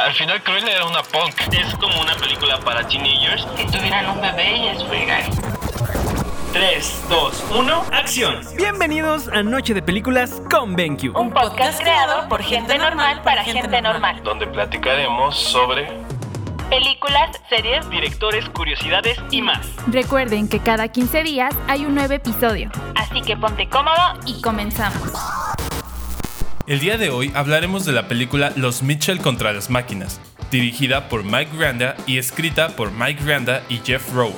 Al final Cruella era una punk. Es como una película para teenagers. Que tuvieran un bebé y es fregar. 3, 2, 1, acción. Bienvenidos a Noche de Películas con BenQ. Un podcast creado por gente normal para gente normal. Donde platicaremos sobre Películas, series, Directores, curiosidades y más. Recuerden que cada 15 días hay un nuevo episodio. así que ponte cómodo Y comenzamos. El día de hoy hablaremos de la película Los Mitchell contra las máquinas, dirigida por Mike Granda y escrita por Mike Granda y Jeff Rowe.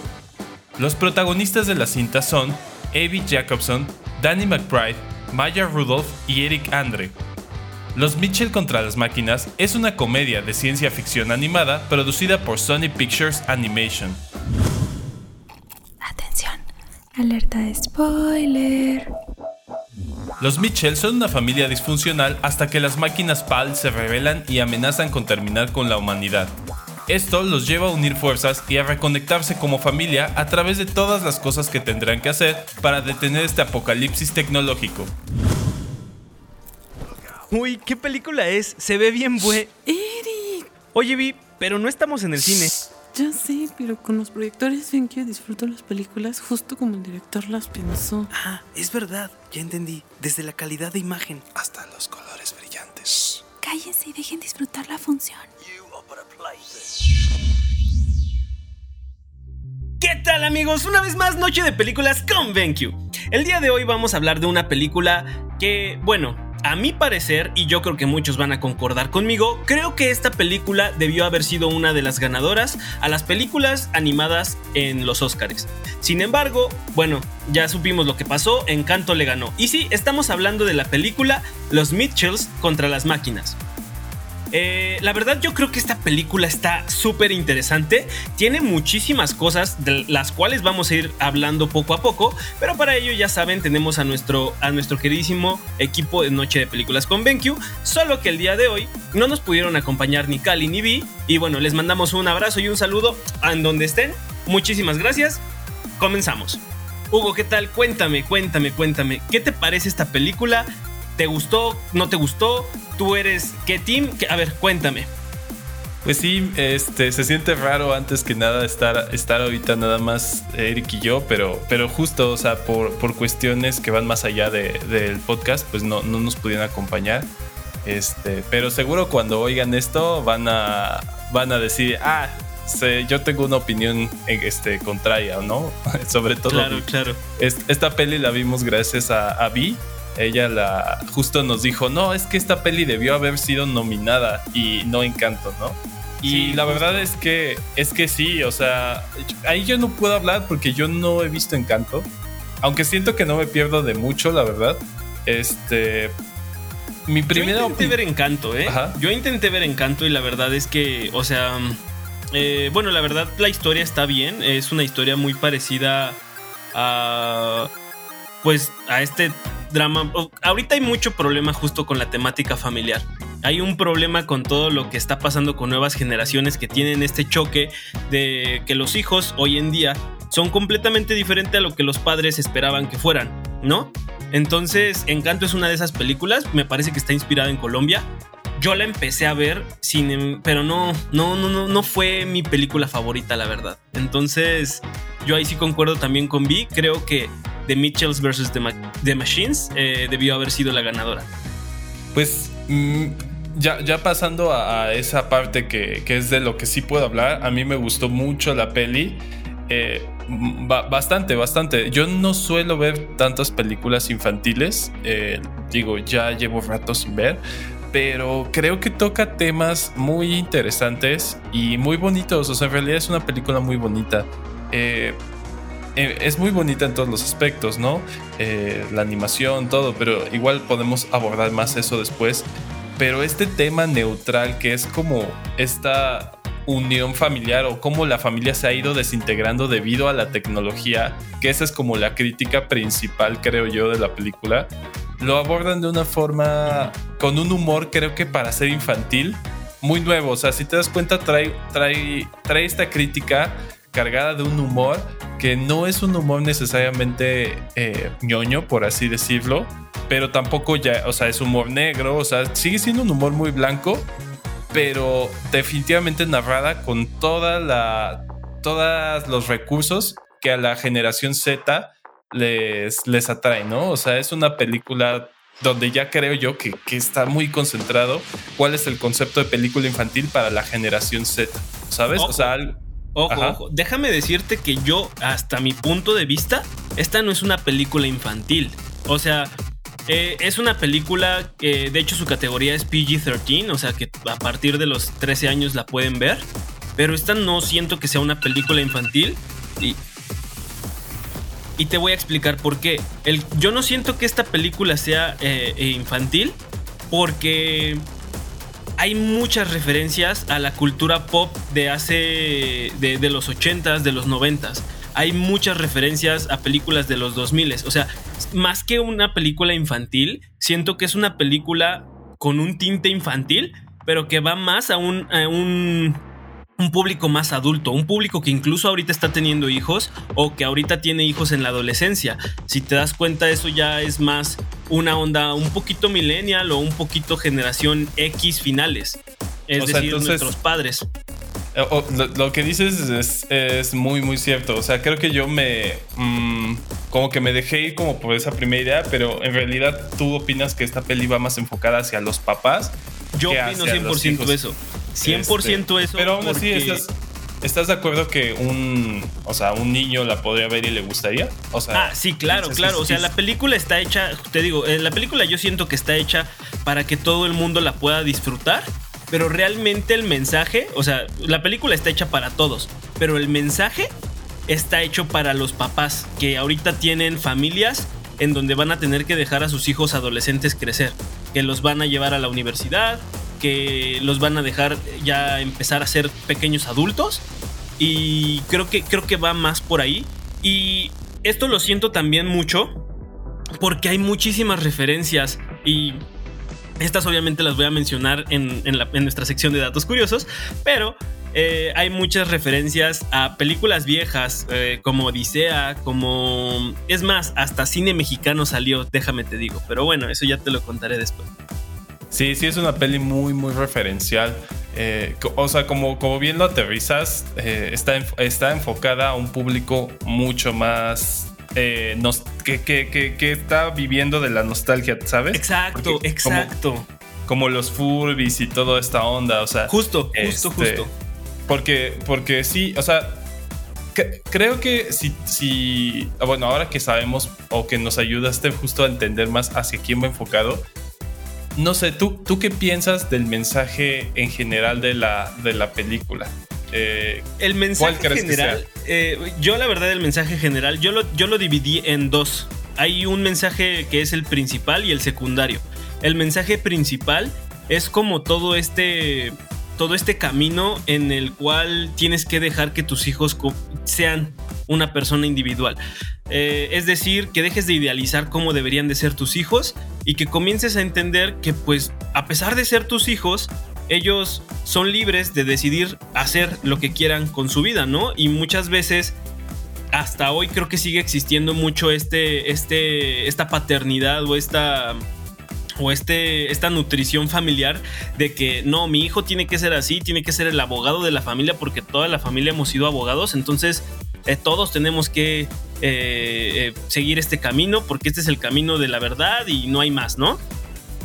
Los protagonistas de la cinta son Avi Jacobson, Danny McBride, Maya Rudolph y Eric Andre. Los Mitchell contra las máquinas es una comedia de ciencia ficción animada producida por Sony Pictures Animation. Atención. Alerta de spoiler. Los Mitchell son una familia disfuncional hasta que las máquinas PAL se rebelan y amenazan con terminar con la humanidad. Esto los lleva a unir fuerzas y a reconectarse como familia a través de todas las cosas que tendrán que hacer para detener este apocalipsis tecnológico. Uy, ¿qué película es? Se ve bien. Eric, Oye, Vi, pero no estamos en el cine. Ya sé, pero con los proyectores ven que disfruto las películas justo como el director las pensó. Ah, es verdad, ya entendí. Desde la calidad de imagen. Hasta los colores brillantes. Cállense y dejen disfrutar la función. ¿Qué tal amigos? Una vez más, Noche de Películas con BenQ. El día de hoy vamos a hablar de una película que, bueno, a mi parecer, y yo creo que muchos van a concordar conmigo, creo que esta película debió haber sido una de las ganadoras a las películas animadas en los Oscars. Sin embargo, bueno, ya supimos lo que pasó, Encanto le ganó. Y sí, estamos hablando de la película Los Mitchells contra las máquinas. Eh, la verdad yo creo que esta película está súper interesante, tiene muchísimas cosas de las cuales vamos a ir hablando poco a poco, pero para ello ya saben tenemos a nuestro, a nuestro queridísimo equipo de Noche de Películas con BenQ, solo que el día de hoy no nos pudieron acompañar ni Cali ni Vi, y bueno, les mandamos un abrazo y un saludo en donde estén, muchísimas gracias, comenzamos. Hugo, ¿qué tal? Cuéntame, cuéntame, cuéntame, ¿qué te parece esta película? ¿Te gustó? ¿No te gustó? ¿Tú eres qué team? ¿Qué- A ver, cuéntame. Pues sí, este, se siente raro antes que nada estar, estar ahorita nada más Eric y yo, pero, pero justo, o sea, por, por cuestiones que van más allá de- del podcast, pues no, no nos pudieron acompañar. Este, pero seguro cuando oigan esto van a, van a decir, ah, sé, yo tengo una opinión este, contraria, ¿no? Sobre todo Claro, claro. Est- Esta peli la vimos gracias a, a Vi. Ella la justo nos dijo, no, es que esta peli debió haber sido nominada y no Encanto, ¿no? Y Sí, la justo. verdad es que es que sí, o sea, ahí yo no puedo hablar porque yo no he visto Encanto, aunque siento que no me pierdo de mucho, la verdad. Este, mi primera Yo intenté ver Encanto, ¿eh? Ajá. Yo intenté ver Encanto y la verdad es que, o sea, eh, bueno, la verdad la historia está bien. Es una historia muy parecida a, pues, a este drama. Ahorita hay mucho problema justo con la temática familiar. Hay un problema con todo lo que está pasando con nuevas generaciones que tienen este choque de que los hijos hoy en día son completamente diferentes a lo que los padres esperaban que fueran, ¿no? Entonces, Encanto es una de esas películas, me parece que está inspirada en Colombia. Yo la empecé a ver, sin, em- pero no, no, no, no fue mi película favorita, la verdad. Entonces, yo ahí sí concuerdo también con Vi. Creo que The Mitchells vs. The, Ma- The Machines eh, debió haber sido la ganadora. Pues mm, ya, ya pasando a, esa parte que, que es de lo que sí puedo hablar, a mí me gustó mucho la peli. eh, ba- bastante, bastante. Yo no suelo ver tantas películas infantiles. eh, digo, ya llevo rato sin ver. Pero creo que toca temas muy interesantes y muy bonitos. O sea, en realidad es una película muy bonita. Eh, eh, es muy bonita en todos los aspectos, ¿no? Eh, la animación, todo, pero igual podemos abordar más eso después. Pero este tema neutral que es como esta unión familiar o cómo la familia se ha ido desintegrando debido a la tecnología, que esa es como la crítica principal, creo yo, de la película, lo abordan de una forma con un humor, creo que para ser infantil, muy nuevo. O sea, si te das cuenta, trae, trae, trae esta crítica cargada de un humor que no es un humor necesariamente eh, ñoño, por así decirlo, pero tampoco ya, o sea, es humor negro, o sea, sigue siendo un humor muy blanco, pero definitivamente narrada con toda la, todos los recursos que a la generación Z les, les atrae, ¿no? O sea, es una película donde ya creo yo que, que, está muy concentrado cuál es el concepto de película infantil para la generación Z, ¿sabes? Ojo, o sea, ojo, ojo, déjame decirte que yo, hasta mi punto de vista, esta no es una película infantil. O sea, eh, es una película que de hecho su categoría es PG-13, o sea que a partir de los 13 años la pueden ver. Pero esta no siento que sea una película infantil. Y, y te voy a explicar por qué. El, yo no siento que esta película sea eh, infantil porque hay muchas referencias a la cultura pop de hace. de, los 80s, de los 90s. Hay muchas referencias a películas de los 2000 O sea, más que una película infantil, siento que es una película con un tinte infantil, pero que va más a un, a un un público más adulto, un público que incluso ahorita está teniendo hijos o que ahorita tiene hijos en la adolescencia. Si te das cuenta, eso ya es más una onda un poquito millennial o un poquito generación X finales. Es O sea, decir, entonces- nuestros padres. Eh, lo, lo que dices es, es muy, muy cierto. O sea, creo que yo me. mm, como que me dejé ir como por esa primera idea, pero en realidad tú opinas que esta peli va más enfocada hacia los papás. Yo opino hacia los 100% hijos. eso. 100% eso. Pero aún así, porque- estás, ¿estás de acuerdo que un. O sea, un niño la podría ver y le gustaría? O sea, Ah, sí, claro, claro. O sea, la película está hecha, te digo, eh, la película yo siento que está hecha para que todo el mundo la pueda disfrutar, pero realmente el mensaje, o sea, la película está hecha para todos, pero el mensaje está hecho para los papás que ahorita tienen familias en donde van a tener que dejar a sus hijos adolescentes crecer, que los van a llevar a la universidad, que los van a dejar ya empezar a ser pequeños adultos y creo que creo que va más por ahí y esto lo siento también mucho porque hay muchísimas referencias y estas obviamente las voy a mencionar en, en en nuestra sección de datos curiosos, pero eh, hay muchas referencias a películas viejas eh, como Odisea, como... Es más, hasta cine mexicano salió, déjame te digo, pero bueno, eso ya te lo contaré después. Sí, sí, es una peli muy, muy referencial. Eh, o sea, como, como bien lo aterrizas, eh, está, está enfocada a un público mucho más. eh, nos- que, que- que- que está viviendo de la nostalgia, ¿sabes? Exacto, Porque exacto. Como, como los Furbies y toda esta onda, o sea. Justo, justo, este, justo. Porque, porque sí, o sea, cre- creo que si, si, ah, bueno, ahora que sabemos o que nos ayudaste justo a entender más hacia quién va enfocado, no sé, ¿tú, tú qué piensas del mensaje en general de la, de la película? Eh, El mensaje que general, eh, yo la verdad el mensaje general, yo lo, yo lo dividí en dos. Hay un mensaje que es el principal y el secundario. El mensaje principal es como todo este, todo este camino en el cual tienes que dejar que tus hijos sean una persona individual. Eh, es decir, que dejes de idealizar cómo deberían de ser tus hijos y que comiences a entender que pues a pesar de ser tus hijos, ellos son libres de decidir hacer lo que quieran con su vida, ¿no? Y muchas veces, hasta hoy creo que sigue existiendo mucho este, este, esta paternidad o esta o este, esta nutrición familiar de que no, mi hijo tiene que ser así, tiene que ser el abogado de la familia porque toda la familia hemos sido abogados, entonces eh, todos tenemos que eh, eh, seguir este camino porque este es el camino de la verdad y no hay más, ¿no?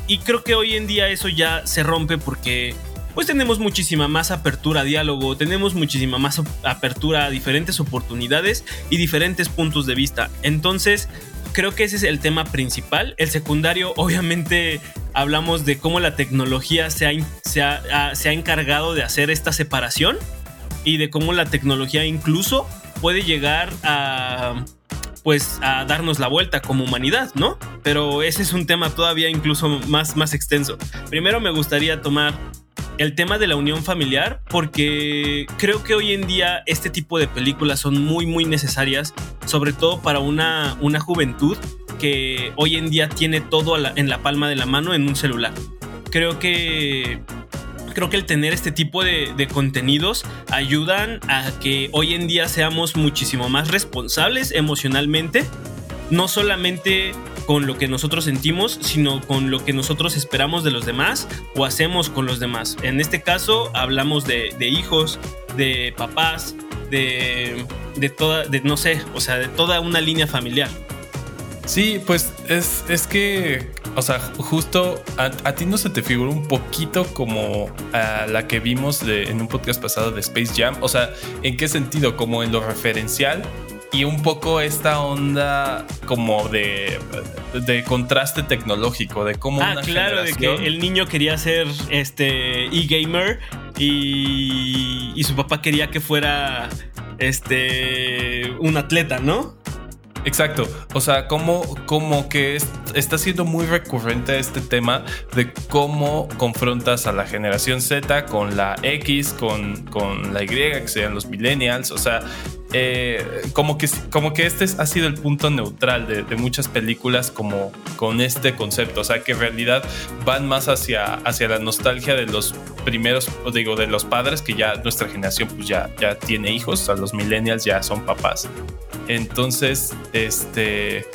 Y creo que hoy en día eso ya se rompe porque pues tenemos muchísima más apertura a diálogo, tenemos muchísima más apertura a diferentes oportunidades y diferentes puntos de vista. Entonces, creo que ese es el tema principal. El secundario, obviamente, hablamos de cómo la tecnología se ha, se ha- se ha encargado de hacer esta separación y de cómo la tecnología incluso puede llegar a pues a darnos la vuelta como humanidad, ¿no? Pero ese es un tema todavía incluso más, más extenso. Primero me gustaría tomar el tema de la unión familiar porque creo que hoy en día este tipo de películas son muy muy necesarias, sobre todo para una, una juventud que hoy en día tiene todo en la palma de la mano en un celular. Creo que creo que el tener este tipo de, contenidos ayudan a que hoy en día seamos muchísimo más responsables emocionalmente no solamente con lo que nosotros sentimos, sino con lo que nosotros esperamos de los demás o hacemos con los demás. En este caso hablamos de, de hijos, de papás, de, de toda, de no sé, o sea, de toda una línea familiar. Sí, pues es, es que, o sea, justo a, a, ti no se te figuró un poquito como a la que vimos de, en un podcast pasado de Space Jam. O sea, ¿en qué sentido? Como en lo referencial y un poco esta onda como de, de contraste tecnológico, de cómo... Ah, claro, de que el niño quería ser este e-gamer y, y su papá quería que fuera este un atleta, ¿no? Exacto, o sea, como, como que es, está siendo muy recurrente este tema de cómo confrontas a la generación Z con la X, con, con la Y, que sean los millennials, o sea, eh, como, que, como que este ha sido el punto neutral de, de, muchas películas como con este concepto, o sea, que en realidad van más hacia, hacia la nostalgia de los primeros, digo, de los padres, que ya nuestra generación pues ya, ya tiene hijos, o sea, los millennials ya son papás. Entonces, este,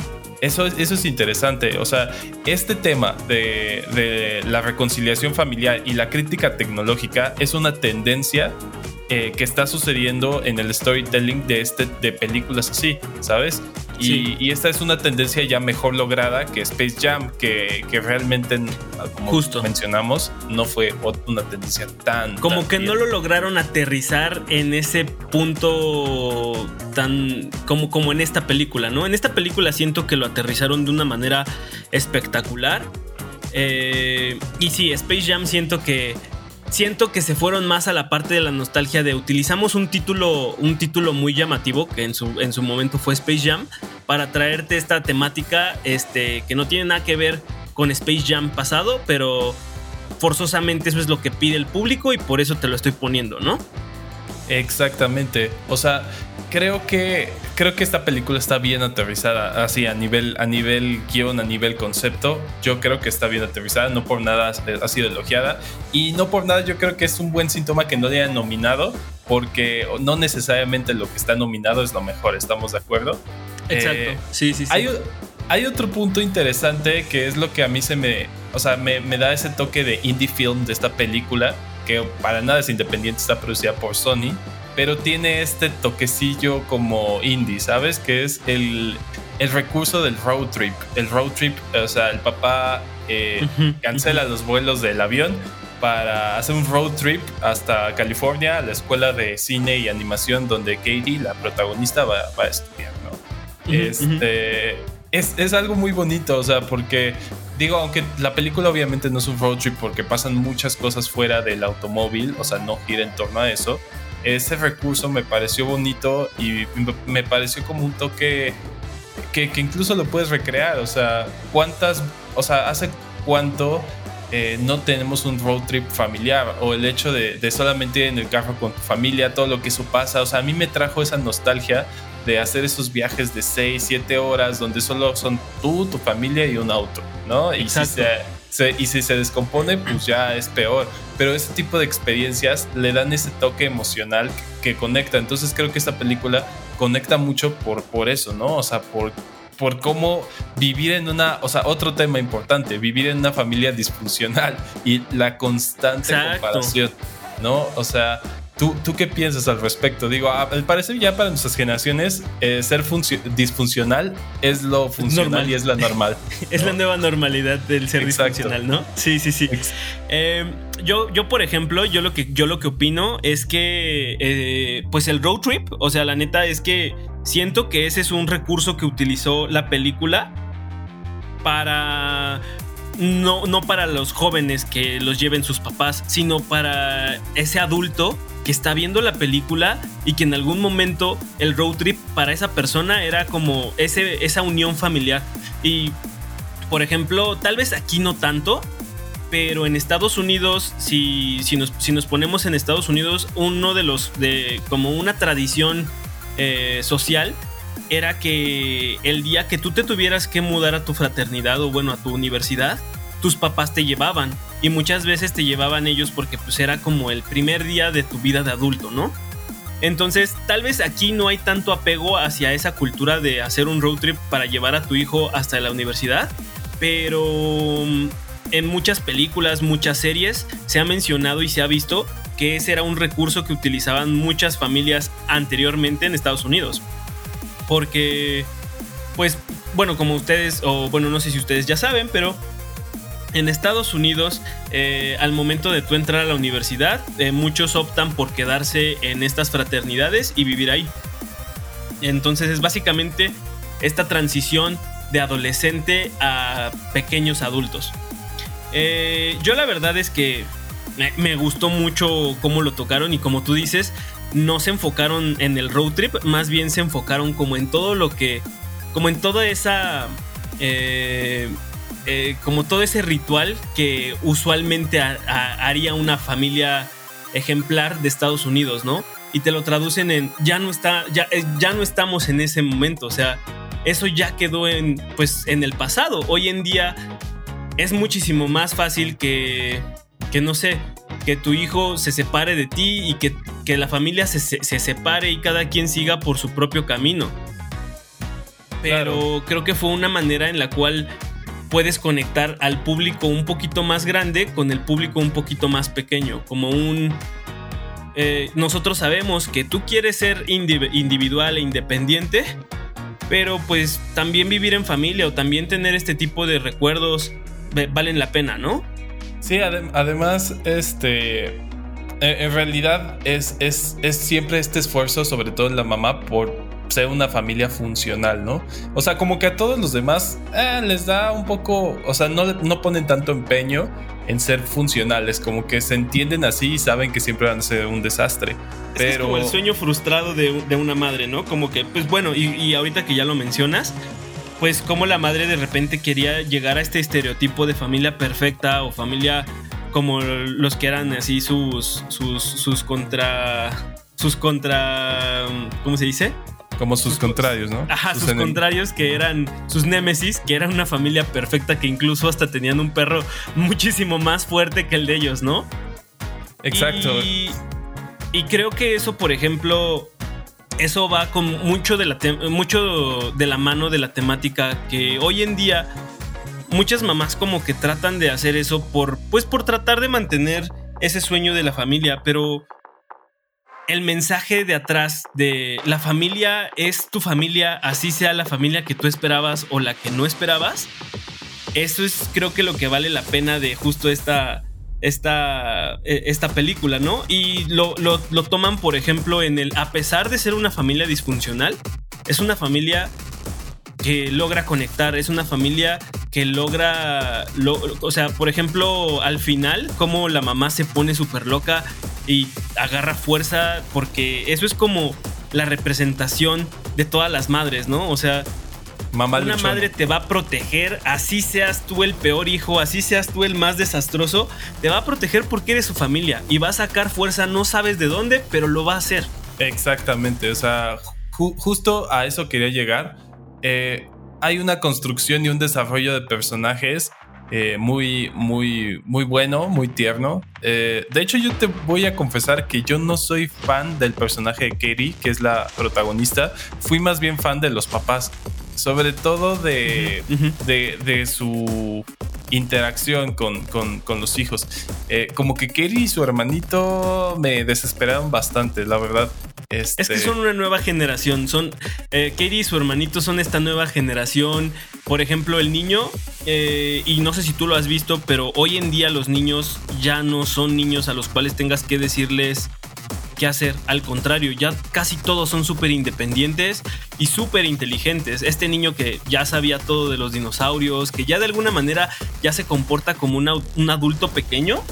eso, eso es interesante. O sea, este tema de, de, la reconciliación familiar y la crítica tecnológica es una tendencia eh, que está sucediendo en el storytelling de, este, de películas así, ¿sabes? Y, sí. y, esta es una tendencia ya mejor lograda que Space Jam, que, que realmente, como Justo. mencionamos, no fue una tendencia tan... Como tan que bien. no lo lograron aterrizar en ese punto tan como, como en esta película, ¿no? En esta película siento que lo aterrizaron de una manera espectacular. Eh, y sí, Space Jam siento que siento que se fueron más a la parte de la nostalgia de utilizamos un título, un título muy llamativo que en su, en su momento fue Space Jam para traerte esta temática este, que no tiene nada que ver con Space Jam pasado, pero forzosamente eso es lo que pide el público y por eso te lo estoy poniendo, ¿no? Exactamente. O sea, creo que creo que esta película está bien aterrizada, así a nivel a nivel guion, a nivel concepto. Yo creo que está bien aterrizada, no por nada ha sido elogiada y no por nada yo creo que es un buen síntoma que no le hayan nominado, porque no necesariamente lo que está nominado es lo mejor. ¿Estamos de acuerdo? Exacto. Eh, sí, sí, sí. Hay, hay, otro punto interesante que es lo que a mí se me, o sea, me, me da ese toque de indie film de esta película que para nada es independiente, está producida por Sony, pero tiene este toquecillo como indie, ¿sabes? Que es el, el recurso del road trip. El road trip, o sea, el papá eh, uh -huh, cancela los vuelos del avión para hacer un road trip hasta California, a la escuela de cine y animación donde Katie, la protagonista, va, va a estudiar, ¿no? Uh -huh, este, es, es algo muy bonito, o sea, porque digo, aunque la película obviamente no es un road trip porque pasan muchas cosas fuera del automóvil, o sea, no gira en torno a eso, ese recurso me pareció bonito y me pareció como un toque que, que incluso lo puedes recrear, o sea, cuántas, o sea, hace cuánto eh, no tenemos un road trip familiar o el hecho de, de, solamente ir en el carro con tu familia, todo lo que eso pasa, o sea, a mí me trajo esa nostalgia de hacer esos viajes de 6, 7 horas donde solo son tú, tu familia y un auto, ¿no? Y si se, se, y si se descompone, pues ya es peor. Pero ese tipo de experiencias le dan ese toque emocional que, que conecta. Entonces creo que esta película conecta mucho por, por eso, ¿no? O sea, por por cómo vivir en una, o sea, otro tema importante, vivir en una familia disfuncional y la constante Exacto. comparación, ¿no? O sea, ¿tú, ¿tú qué piensas al respecto? Digo, al parecer ya para nuestras generaciones, eh, ser disfuncional es lo funcional normal. y es la normal. ¿no? es la nueva normalidad del ser Exacto. disfuncional, ¿no? Sí, sí, sí. Eh, yo, yo, por ejemplo, yo lo que, yo lo que opino es que, eh, pues el road trip, o sea, la neta es que siento que ese es un recurso que utilizó la película para no, no para los jóvenes que los lleven sus papás, sino para ese adulto que está viendo la película y que en algún momento el road trip para esa persona era como ese, esa unión familiar. Y, por ejemplo, tal vez aquí no tanto, pero en Estados Unidos, si, si, nos, si nos ponemos en Estados Unidos, uno de los, de como una tradición eh, social era que el día que tú te tuvieras que mudar a tu fraternidad o bueno a tu universidad, tus papás te llevaban y muchas veces te llevaban ellos porque pues era como el primer día de tu vida de adulto, ¿no? Entonces, tal vez aquí no hay tanto apego hacia esa cultura de hacer un road trip para llevar a tu hijo hasta la universidad, pero mm, en muchas películas, muchas series, se ha mencionado y se ha visto que ese era un recurso que utilizaban muchas familias anteriormente en Estados Unidos. Porque, pues, bueno, como ustedes, o bueno, no sé si ustedes ya saben, pero en Estados Unidos, eh, al momento de tú entrar a la universidad, eh, muchos optan por quedarse en estas fraternidades y vivir ahí. Entonces es básicamente esta transición de adolescente a pequeños adultos. Eh, yo la verdad es que me, gustó mucho cómo lo tocaron y como tú dices, no se enfocaron en el road trip, más bien se enfocaron como en todo lo que, como en toda esa... eh, como todo ese ritual que usualmente ha- ha- haría una familia ejemplar de Estados Unidos, ¿no? Y te lo traducen en ya no está, ya, eh, ya no estamos en ese momento, o sea, eso ya quedó en, pues, en el pasado. Hoy en día es muchísimo más fácil que, que no sé, que tu hijo se separe de ti y que, que la familia se, se- se separe y cada quien siga por su propio camino. Pero creo que fue una manera en la cual puedes conectar al público un poquito más grande con el público un poquito más pequeño, como un... eh, nosotros sabemos que tú quieres ser indi- individual e independiente, pero pues también vivir en familia o también tener este tipo de recuerdos valen la pena, ¿no? Sí, adem- además, este. En, en realidad es, es, es siempre este esfuerzo, sobre todo en la mamá, por ser una familia funcional, ¿no? O sea, como que a todos los demás eh, les da un poco. O sea, no, no ponen tanto empeño en ser funcionales, como que se entienden así y saben que siempre van a ser un desastre. Es que es Pero. como el sueño frustrado de, de una madre, ¿no? Como que, pues bueno, y, y ahorita que ya lo mencionas, pues como la madre de repente quería llegar a este estereotipo de familia perfecta o familia como los que eran así sus, sus, sus contra... Sus contra... ¿Cómo se dice? Como sus contrarios, ¿no? Ajá, sus, contrarios que eran sus némesis, que eran una familia perfecta que incluso hasta tenían un perro muchísimo más fuerte que el de ellos, ¿no? Exacto. Y, y creo que eso, por ejemplo, eso va con mucho de la mucho de la mano de la temática que hoy en día muchas mamás como que tratan de hacer eso por pues por tratar de mantener ese sueño de la familia, pero el mensaje de atrás de la familia es tu familia, así sea la familia que tú esperabas o la que no esperabas. Eso es creo que lo que vale la pena de justo esta esta, eh, esta película, ¿no? Y lo, lo- lo toman, por ejemplo, en el, a pesar de ser una familia disfuncional, es una familia que logra conectar, es una familia que logra, lo- o sea, por ejemplo, al final, como la mamá se pone súper loca y agarra fuerza, porque eso es como la representación de todas las madres, ¿no? O sea, Mamá una luchona. madre te va a proteger, así seas tú el peor hijo, así seas tú el más desastroso, te va a proteger porque eres su familia y va a sacar fuerza, no sabes de dónde, pero lo va a hacer. Exactamente, o sea, ju- justo a eso quería llegar. Eh, hay una construcción y un desarrollo de personajes eh, muy, muy, muy bueno, muy tierno. Eh, de hecho, yo te voy a confesar que yo no soy fan del personaje de Katie, que es la protagonista. Fui más bien fan de los papás, sobre todo de, de, de su interacción con, con- con los hijos. Eh, como que Katie y su hermanito me desesperaron bastante, la verdad. Este, Es que son una nueva generación. Son eh, Katie y su hermanito son esta nueva generación. Por ejemplo, el niño, eh, y no sé si tú lo has visto, pero hoy en día los niños ya no son niños a los cuales tengas que decirles qué hacer. Al contrario, ya casi todos son súper independientes y súper inteligentes. Este niño que ya sabía todo de los dinosaurios, que ya de alguna manera ya se comporta como un adulto pequeño.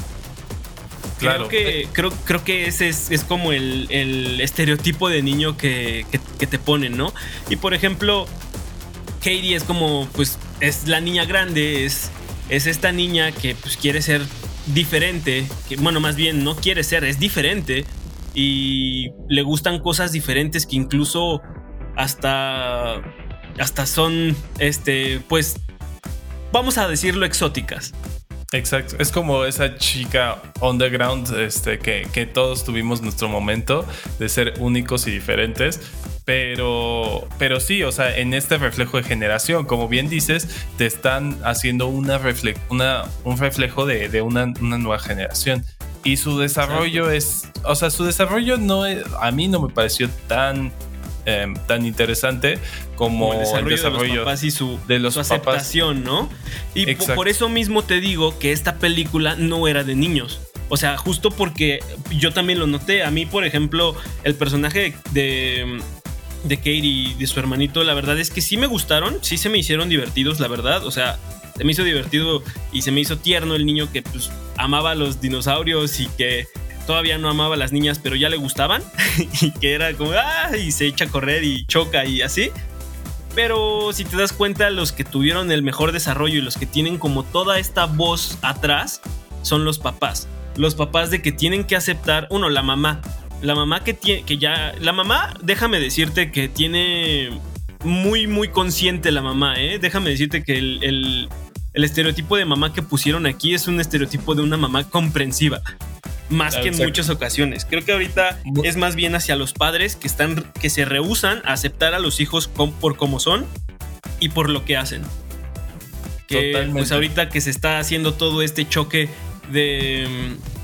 Claro. Creo que, creo, creo que ese es, es como el, el estereotipo de niño que, que- que te ponen, ¿no? Y por ejemplo, Katie es como, pues, es la niña grande, es, es esta niña que pues, quiere ser diferente, que bueno, más bien no quiere ser, es diferente y le gustan cosas diferentes que incluso hasta, hasta son, este, pues, vamos a decirlo, exóticas. Exacto, es como esa chica underground este, que, que todos tuvimos nuestro momento de ser únicos y diferentes, pero, pero sí, o sea, en este reflejo de generación, como bien dices, te están haciendo una refle una, un reflejo de, de una, una, nueva generación. Y su desarrollo es, o sea, su desarrollo no es, a mí no me pareció tan eh, tan interesante como, el desarrollo, de los papás y su, de los su aceptación, ¿no? Y por eso mismo te digo que esta película no era de niños. O sea, justo porque yo también lo noté. A mí, por ejemplo, el personaje de, de Kate y de su hermanito, la verdad es que sí me gustaron, sí se me hicieron divertidos, la verdad. O sea, se me hizo divertido y se me hizo tierno el niño que pues amaba a los dinosaurios y que todavía no amaba a las niñas, pero ya le gustaban. y que era como, ah, y se echa a correr y choca y así. Pero si te das cuenta, los que tuvieron el mejor desarrollo y los que tienen como toda esta voz atrás son los papás. Los papás de que tienen que aceptar, uno, la mamá. La mamá que tiene, que ya, la mamá, déjame decirte que tiene muy, muy consciente la mamá, ¿eh? Déjame decirte que el, el, el estereotipo de mamá que pusieron aquí es un estereotipo de una mamá comprensiva más que en muchas ocasiones. Creo que ahorita es más bien hacia los padres que están que se rehusan a aceptar a los hijos por como son y por lo que hacen. Que pues ahorita que se está haciendo todo este choque de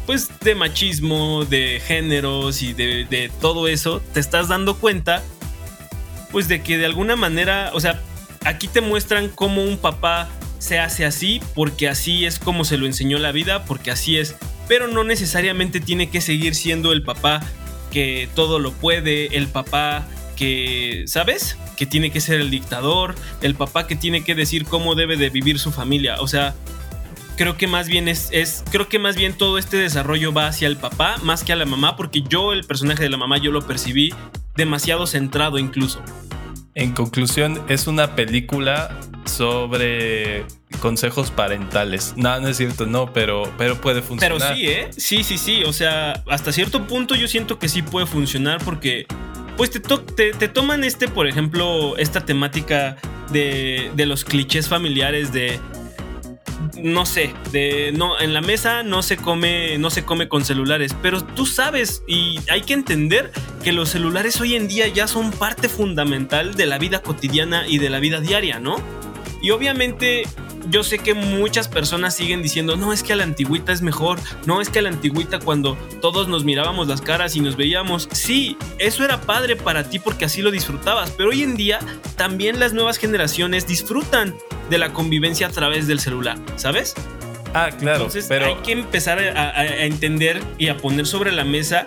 pues de machismo, de géneros y de, de todo eso, te estás dando cuenta pues de que de alguna manera, o sea, aquí te muestran cómo un papá se hace así porque así es como se lo enseñó la vida, porque así es pero no necesariamente tiene que seguir siendo el papá que todo lo puede, el papá que, ¿sabes? Que tiene que ser el dictador, el papá que tiene que decir cómo debe de vivir su familia. O sea, creo que más bien es, es, creo que más bien todo este desarrollo va hacia el papá más que a la mamá, porque yo el personaje de la mamá yo lo percibí demasiado centrado incluso. En conclusión, es una película sobre consejos parentales. No, no es cierto, no, pero, pero puede funcionar. Pero sí, ¿eh? Sí, sí, sí. O sea, hasta cierto punto yo siento que sí puede funcionar porque, pues te, te, toman este, por ejemplo, esta temática de, de los clichés familiares de no sé, de no en la mesa no se come no se come con celulares, pero tú sabes y hay que entender que los celulares hoy en día ya son parte fundamental de la vida cotidiana y de la vida diaria, ¿no? Y obviamente yo sé que muchas personas siguen diciendo, no es que a la antigüita es mejor, no es que a la antigüita cuando todos nos mirábamos las caras y nos veíamos, sí, eso era padre para ti porque así lo disfrutabas, pero hoy en día también las nuevas generaciones disfrutan de la convivencia a través del celular, ¿sabes? Ah, claro. Entonces pero... hay que empezar a, a entender y a poner sobre la mesa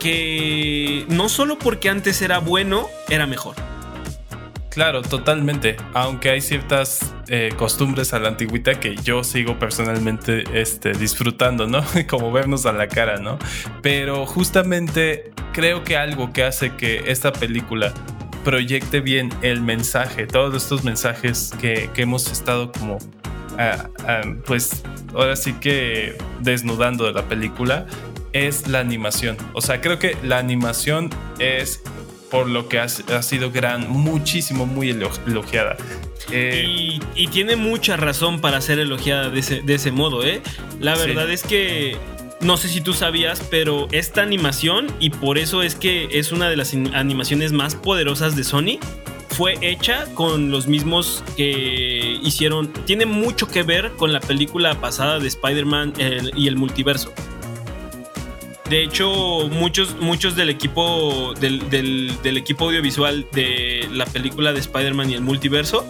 que no solo porque antes era bueno, era mejor. Claro, totalmente. Aunque hay ciertas eh, costumbres a la antigüita que yo sigo personalmente este, disfrutando, ¿no? Como vernos a la cara, ¿no? Pero justamente creo que algo que hace que esta película proyecte bien el mensaje, todos estos mensajes que, hemos estado como, ah, ah, pues ahora sí que desnudando de la película, es la animación. O sea, creo que la animación es por lo que ha, sido gran, muchísimo, muy elogiada. Eh, y, tiene mucha razón para ser elogiada de ese, modo, ¿eh? La verdad es que no sé si tú sabías, pero esta animación, y por eso es que es una de las animaciones más poderosas de Sony, fue hecha con los mismos que hicieron. Tiene mucho que ver con la película pasada de Spider-Man y el multiverso. De hecho, muchos, muchos del equipo del, equipo audiovisual de la película de Spider-Man y el multiverso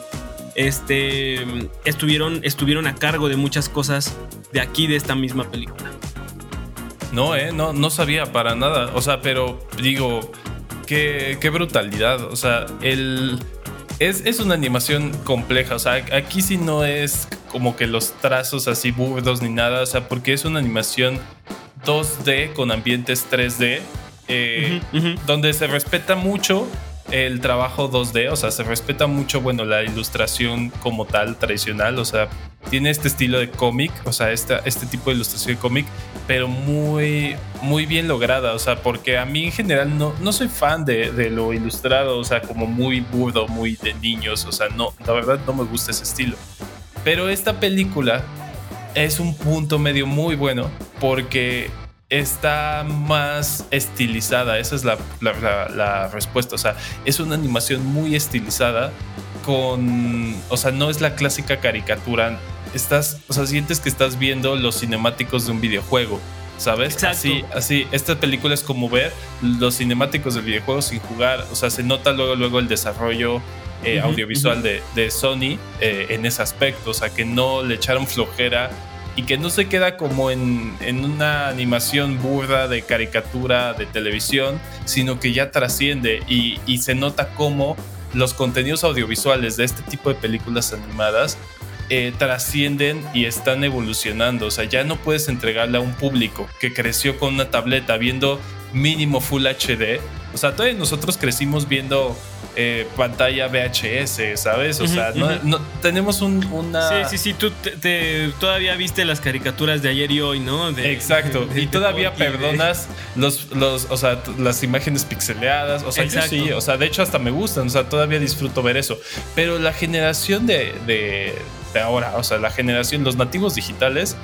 este, estuvieron, estuvieron a cargo de muchas cosas de aquí, de esta misma película. No, eh, no, no sabía para nada. O sea, pero digo, qué, qué brutalidad. O sea, el. Es, es, una animación compleja. O sea, aquí sí no es como que los trazos así burdos ni nada. O sea, porque es una animación 2D con ambientes 3D, eh, donde se respeta mucho el trabajo 2D, o sea, se respeta mucho, bueno, la ilustración como tal, tradicional, o sea, tiene este estilo de cómic, o sea, esta, este tipo de ilustración de cómic, pero muy, muy bien lograda, o sea, porque a mí en general no, no soy fan de, de, lo ilustrado, o sea, como muy burdo, muy de niños, o sea, no, la verdad no me gusta ese estilo. Pero esta película es un punto medio muy bueno porque está más estilizada. Esa es la, la, respuesta. O sea, es una animación muy estilizada con... O sea, no es la clásica caricatura. Estás, o sea, sientes que estás viendo los cinemáticos de un videojuego. ¿Sabes? Exacto. Así, así, esta película es como ver los cinemáticos del videojuego sin jugar. O sea, se nota luego, luego el desarrollo eh, audiovisual de Sony eh, en ese aspecto. O sea, que no le echaron flojera y que no se queda como en, en una animación burda de caricatura de televisión, sino que ya trasciende y, y se nota cómo los contenidos audiovisuales de este tipo de películas animadas eh, trascienden y están evolucionando. O sea, ya no puedes entregarle a un público que creció con una tableta viendo mínimo Full HD. O sea, todavía nosotros crecimos viendo eh, pantalla VHS, ¿sabes? O sea, no, tenemos un- una... Sí, sí, sí, tú te, te- todavía viste las caricaturas de ayer y hoy, ¿no? De- Exacto, de- y todavía perdonas los, los, o sea, las imágenes pixeleadas, o sea, yo sí, o sea, de hecho hasta me gustan, o sea, todavía disfruto ver eso, pero la generación de, de, ahora, o sea, la generación, los nativos digitales,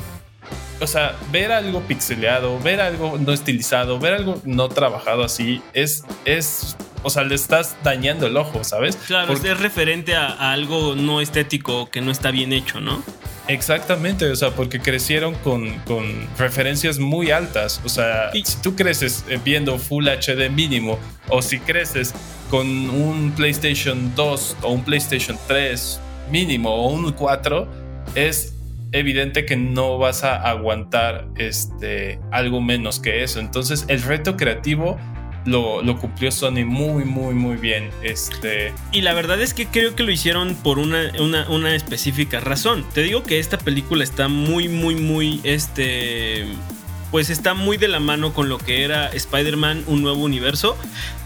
o sea, ver algo pixeleado, ver algo no estilizado, ver algo no trabajado así, es, es, o sea, le estás dañando el ojo, ¿sabes? Claro, Porque- es referente a, a algo no estético que no está bien hecho, ¿no? Exactamente, o sea, porque crecieron con, con referencias muy altas. O sea, si tú creces eh, viendo Full HD mínimo, o si creces con un PlayStation 2 o un PlayStation 3 mínimo o un 4, es evidente que no vas a aguantar este, algo menos que eso. Entonces, el reto creativo lo, lo cumplió Sony muy, muy, muy bien. Este, Y la verdad es que creo que lo hicieron por una, una, una específica razón. Te digo que esta película está muy, muy, muy, este... Pues está muy de la mano con lo que era Spider-Man Un Nuevo Universo.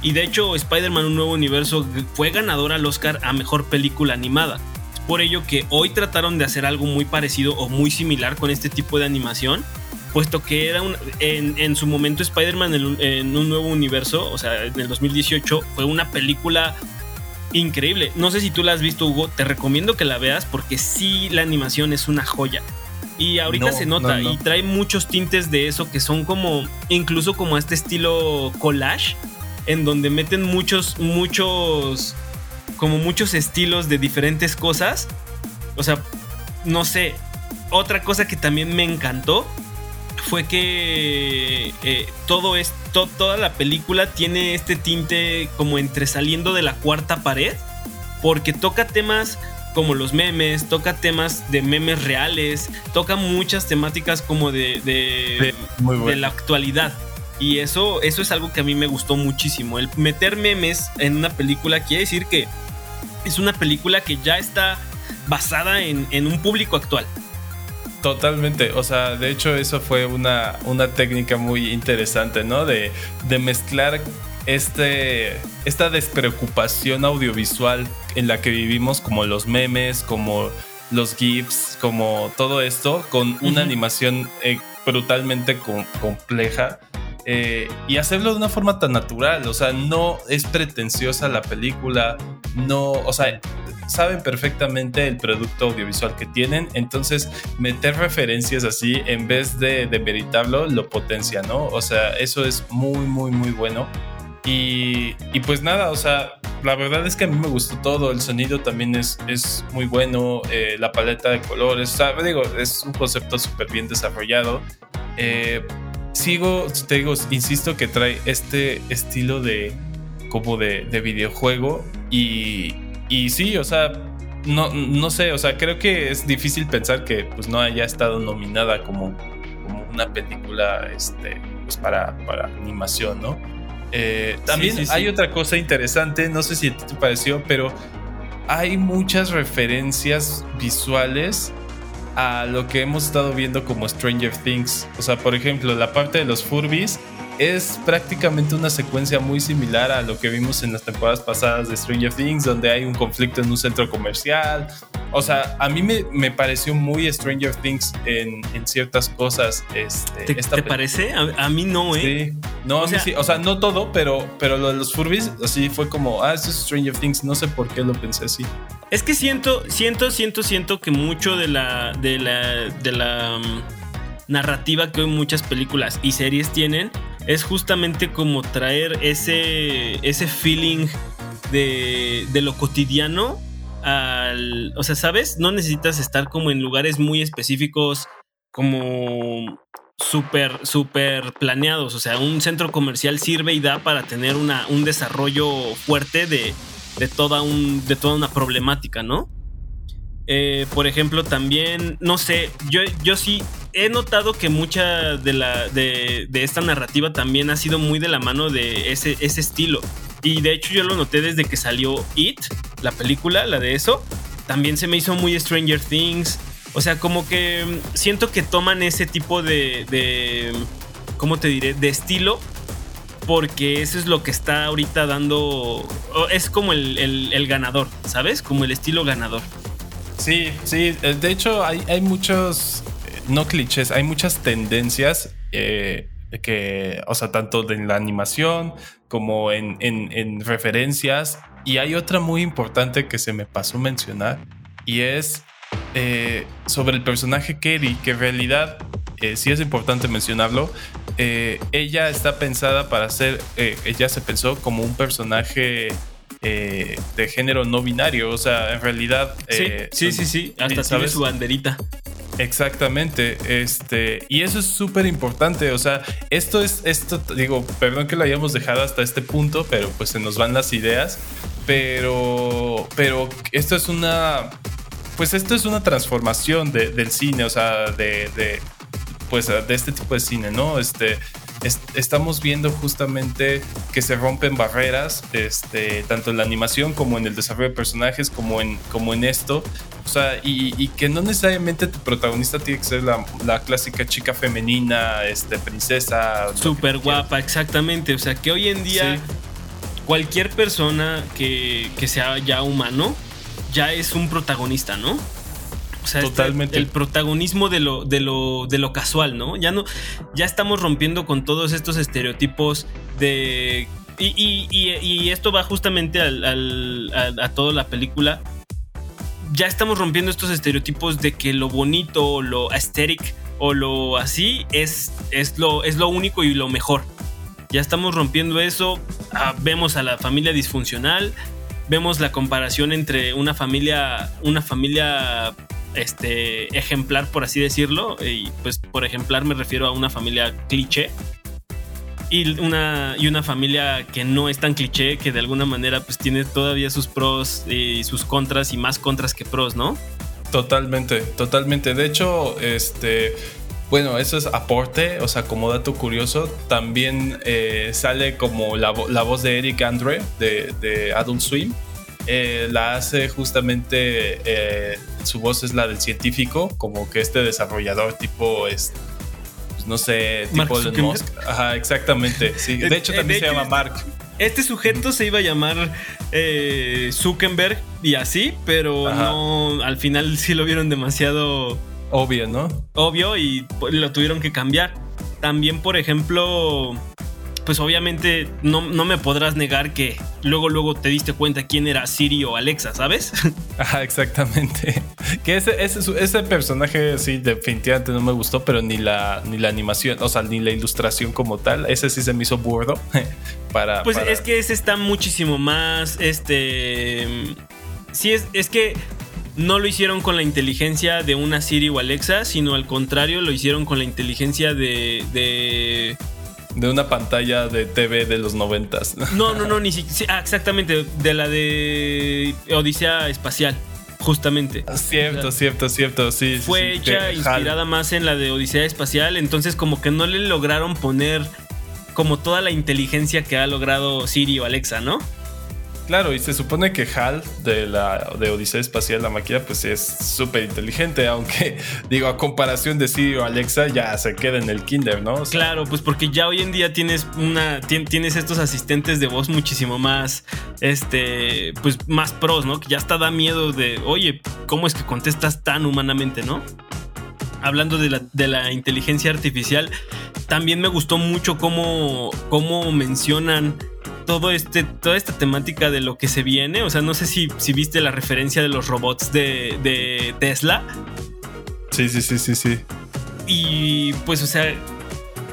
Y de hecho Spider-Man Un Nuevo Universo fue ganador al Oscar a Mejor Película Animada. Por ello que hoy trataron de hacer algo muy parecido o muy similar con este tipo de animación. Puesto que era un, en, en su momento Spider-Man en, un- en un nuevo universo, o sea, en el 2018, fue una película increíble. No sé si tú la has visto, Hugo. Te recomiendo que la veas porque sí, la animación es una joya. Y ahorita No, se nota no, no. y trae muchos tintes de eso que son como, incluso como este estilo collage, en donde meten muchos, muchos, como muchos estilos de diferentes cosas. O sea, no sé. Otra cosa que también me encantó fue que eh, todo esto, toda la película tiene este tinte como entre saliendo de la cuarta pared, porque toca temas como los memes, toca temas de memes reales, toca muchas temáticas como de, de, la actualidad. Y eso, eso es algo que a mí me gustó muchísimo. El meter memes en una película quiere decir que es una película que ya está basada en, en un público actual. Totalmente, o sea, de hecho eso fue una, una técnica muy interesante, ¿no? De, de mezclar este, esta despreocupación audiovisual en la que vivimos, como los memes, como los GIFs, como todo esto, con una animación eh, brutalmente com- compleja. Eh, y hacerlo de una forma tan natural, o sea, no es pretenciosa la película, no, o sea, saben perfectamente el producto audiovisual que tienen, entonces meter referencias así en vez de demeritarlo lo potencia, ¿no? O sea, eso es muy, muy, muy bueno. Y, y pues nada, o sea, la verdad es que a mí me gustó todo, el sonido también es, es muy bueno, eh, la paleta de colores, o sea, digo, es un concepto súper bien desarrollado. Eh, sigo, te digo, insisto que trae este estilo de como de, de videojuego y, y sí, o sea, no, no sé, o sea, creo que es difícil pensar que pues no haya estado nominada como, como una película este, pues, para, para animación, ¿no? Eh, también sí, sí. hay otra cosa interesante, no sé si a ti te pareció, pero hay muchas referencias visuales a lo que hemos estado viendo como Stranger Things. O sea, por ejemplo, la parte de los Furbies es prácticamente una secuencia muy similar a lo que vimos en las temporadas pasadas de Stranger Things, donde hay un conflicto en un centro comercial. O sea, a mí me, me pareció muy Stranger Things en, en ciertas cosas. Este, ¿Te, esta te pe- parece? A, a mí no, ¿eh? Sí. No, O o, sea- sea, sí, o sea, no todo, pero, pero lo de los Furbies, así fue como, ah, esto es Stranger Things, no sé por qué lo pensé así. Es que siento, siento, siento, siento que mucho de la, de la, de la mm, narrativa que hoy muchas películas y series tienen es justamente como traer ese, ese feeling de, de lo cotidiano al, o sea, ¿sabes? No necesitas estar como en lugares muy específicos, como súper, súper planeados. O sea, un centro comercial sirve y da para tener una, un desarrollo fuerte de, de, toda un, de toda una problemática, ¿no? Eh, por ejemplo, también, no sé, yo, yo sí he notado que mucha de, la, de, de esta narrativa también ha sido muy de la mano de ese, ese estilo. Y de hecho yo lo noté desde que salió It, la película, la de eso. También se me hizo muy Stranger Things. O sea, como que mm, siento que toman ese tipo de, de ¿cómo te diré? De estilo. Porque eso es lo que está ahorita dando... Es como el- el ganador, ¿sabes? Como el estilo ganador. Sí, sí, eh, de hecho hay, hay muchos, eh, no clichés, hay muchas tendencias eh, que, o sea, tanto en la animación como en, en- en referencias. Y hay otra muy importante que se me pasó mencionar y es eh, sobre el personaje Kerry, que en realidad eh, sí es importante mencionarlo. ella está pensada para ser, ella se pensó como un personaje eh, de género no binario, o sea, en realidad... Sí, eh, sí, sí, sí. Hasta tiene ¿sabes? su banderita. Exactamente, este, y eso es súper importante, o sea, esto es, esto, digo, perdón que lo hayamos dejado hasta este punto, pero pues se nos van las ideas, pero, pero esto es una, pues esto es una transformación de- del cine, o sea, de, de, pues de este tipo de cine, ¿no? Este, es- estamos viendo justamente que se rompen barreras, este, tanto en la animación como en el desarrollo de personajes, como en, como en esto. O sea, y, y que no necesariamente tu protagonista tiene que ser la, la clásica chica femenina, este, princesa. Súper guapa, exactamente. O sea, que hoy en día Sí. cualquier persona que, que sea ya humano ya es un protagonista, ¿no? O sea, este- Totalmente. el protagonismo de lo, de, lo, de lo casual, ¿no? Ya no, ya estamos rompiendo con todos estos estereotipos de. Y, y- y- y esto va justamente al, al- a, a toda la película. Ya estamos rompiendo estos estereotipos de que lo bonito, o lo aesthetic o lo así es, es, lo, es lo único y lo mejor. Ya estamos rompiendo eso. Ah, vemos a la familia disfuncional. Vemos la comparación entre una familia, una familia este, ejemplar, por así decirlo. Y pues por ejemplar me refiero a una familia cliché. Y una, y una familia que no es tan cliché, que de alguna manera pues tiene todavía sus pros y sus contras y más contras que pros, ¿no? Totalmente, totalmente. De hecho, este, bueno, eso es aporte, o sea, como dato curioso, también eh, sale como la, la voz de Eric Andre de, de Adult Swim. Eh, la hace justamente, eh, su voz es la del científico, como que este desarrollador tipo, es, pues, no sé, Mark tipo Elon. Musk. Ajá, exactamente. Sí. De hecho, eh, también de se hecho, llama Mark. Este sujeto se iba a llamar eh, Zuckerberg y así, pero Ajá. no, al final sí lo vieron demasiado Obvio, ¿no? obvio y pues, lo tuvieron que cambiar. También, por ejemplo, pues obviamente no, no me podrás negar que luego, luego te diste cuenta quién era Siri o Alexa, ¿sabes? Ajá, exactamente. Que ese, ese, ese personaje sí definitivamente no me gustó, pero ni la, ni la animación, o sea, ni la ilustración como tal, ese sí se me hizo burdo. para, Pues para- es que ese está muchísimo más, este... Sí, es, es que no lo hicieron con la inteligencia de una Siri o Alexa, sino al contrario, lo hicieron con la inteligencia de... de de una pantalla de TV de los noventas. no, no, no, ni siquiera... exactamente, de la de Odisea Espacial, justamente. cierto, cierto, cierto, sí. sí, Fue sí, hecha inspirada más en la de Odisea Espacial, entonces como que no le lograron poner como toda la inteligencia que ha logrado Siri o Alexa, ¿no? Claro, y se supone que HAL de la de Odisea Espacial, la máquina, pues es súper inteligente, aunque digo, a comparación de Siri o Alexa, ya se queda en el kinder, ¿no? Claro, pues porque ya hoy en día tienes una tien- tienes estos asistentes de voz muchísimo más este pues más pros, ¿no? Que ya hasta da miedo de, "Oye, ¿cómo es que contestas tan humanamente, no?" Hablando de la, de la inteligencia artificial, también me gustó mucho cómo, cómo mencionan todo este, toda esta temática de lo que se viene. O sea, no sé si, si viste la referencia de los robots de, de Tesla. Sí, sí, sí, sí, sí. Y pues, o sea,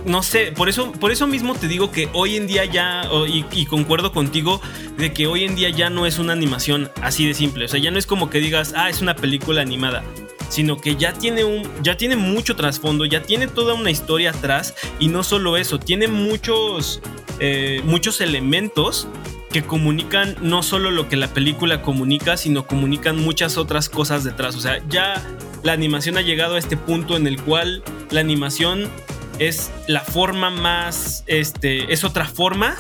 no sé, por eso, por eso mismo te digo que hoy en día ya, y, y, concuerdo contigo, de que hoy en día ya no es una animación así de simple. O sea, ya no es como que digas, ah, es una película animada. Sino que ya tiene un. ya tiene mucho trasfondo, ya tiene toda una historia atrás. Y no solo eso, tiene muchos. Eh, muchos elementos que comunican no solo lo que la película comunica, sino comunican muchas otras cosas detrás. O sea, ya la animación ha llegado a este punto en el cual la animación es la forma más, este, es otra forma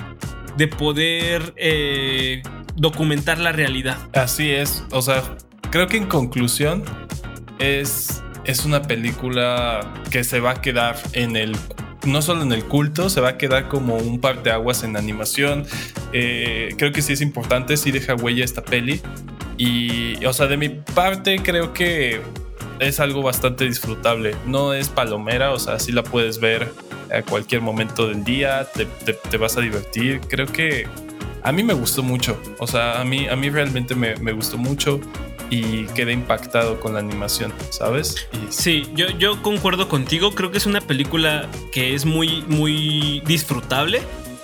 de poder eh, documentar la realidad. Así es, o sea, creo que en conclusión es, es una película que se va a quedar en el no solo en el culto, se va a quedar como un par de aguas en animación. Eh, creo que sí es importante, sí deja huella esta peli. Y, o sea, de mi parte, creo que es algo bastante disfrutable. No es palomera, o sea, sí la puedes ver a cualquier momento del día, te, vas a divertir. Creo que a mí me gustó mucho, o sea, a mí, a mí realmente me, gustó mucho y quedé impactado con la animación, ¿sabes? Sí, yo, yo concuerdo contigo, creo que es una película que es muy, muy disfrutable.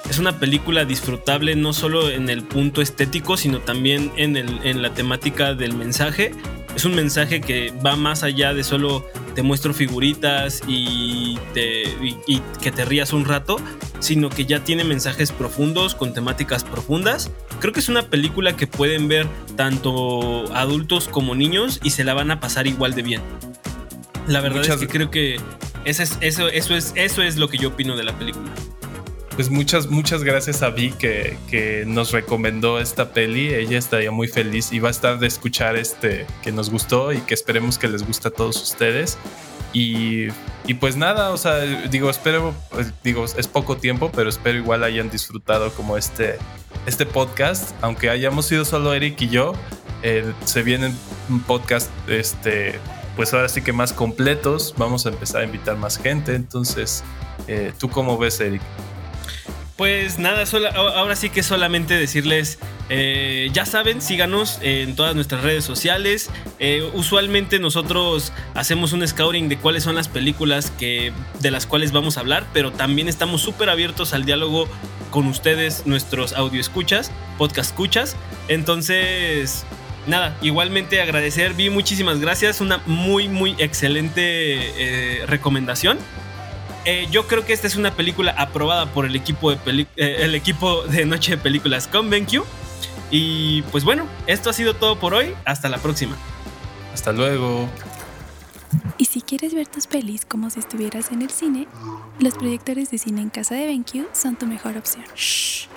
Es una película disfrutable no solo en el punto estético, sino también en, el, en la temática del mensaje es un mensaje que va más allá de solo te muestro figuritas y, que te rías un rato, sino que ya tiene mensajes profundos con temáticas profundas. Creo que es una película que pueden ver tanto adultos como niños y se la van a pasar igual de bien. La verdad es que creo que eso es, eso, eso, es, eso es lo que yo opino de la película. Pues muchas, muchas gracias a Vi que, que, nos recomendó esta peli. Ella estaría muy feliz y va a estar de escuchar este que nos gustó y que esperemos que les guste a todos ustedes. Y, y pues nada, o sea, digo, espero, pues, digo, es poco tiempo, pero espero igual hayan disfrutado como este, este podcast. Aunque hayamos sido solo Eric y yo, eh, se vienen un podcast, este, pues ahora sí que más completos. Vamos a empezar a invitar más gente. Entonces, eh, ¿tú cómo ves, Eric? Pues nada, ahora sí que solamente decirles, eh, ya saben, síganos en todas nuestras redes sociales. Eh, usualmente nosotros hacemos un scouting de cuáles son las películas que, de las cuales vamos a hablar, pero también estamos súper abiertos al diálogo con ustedes, nuestros audio escuchas, podcast escuchas. Entonces, nada, igualmente agradecer, vi muchísimas gracias, una muy, muy excelente eh, recomendación. Eh, yo creo que esta es una película aprobada por el equipo de, eh, el equipo de Noche de Películas con BenQ. Y pues bueno, esto ha sido todo por hoy. Hasta la próxima. Hasta luego. Y si quieres ver tus pelis como si estuvieras en el cine, los proyectores de cine en casa de BenQ son tu mejor opción. Shh.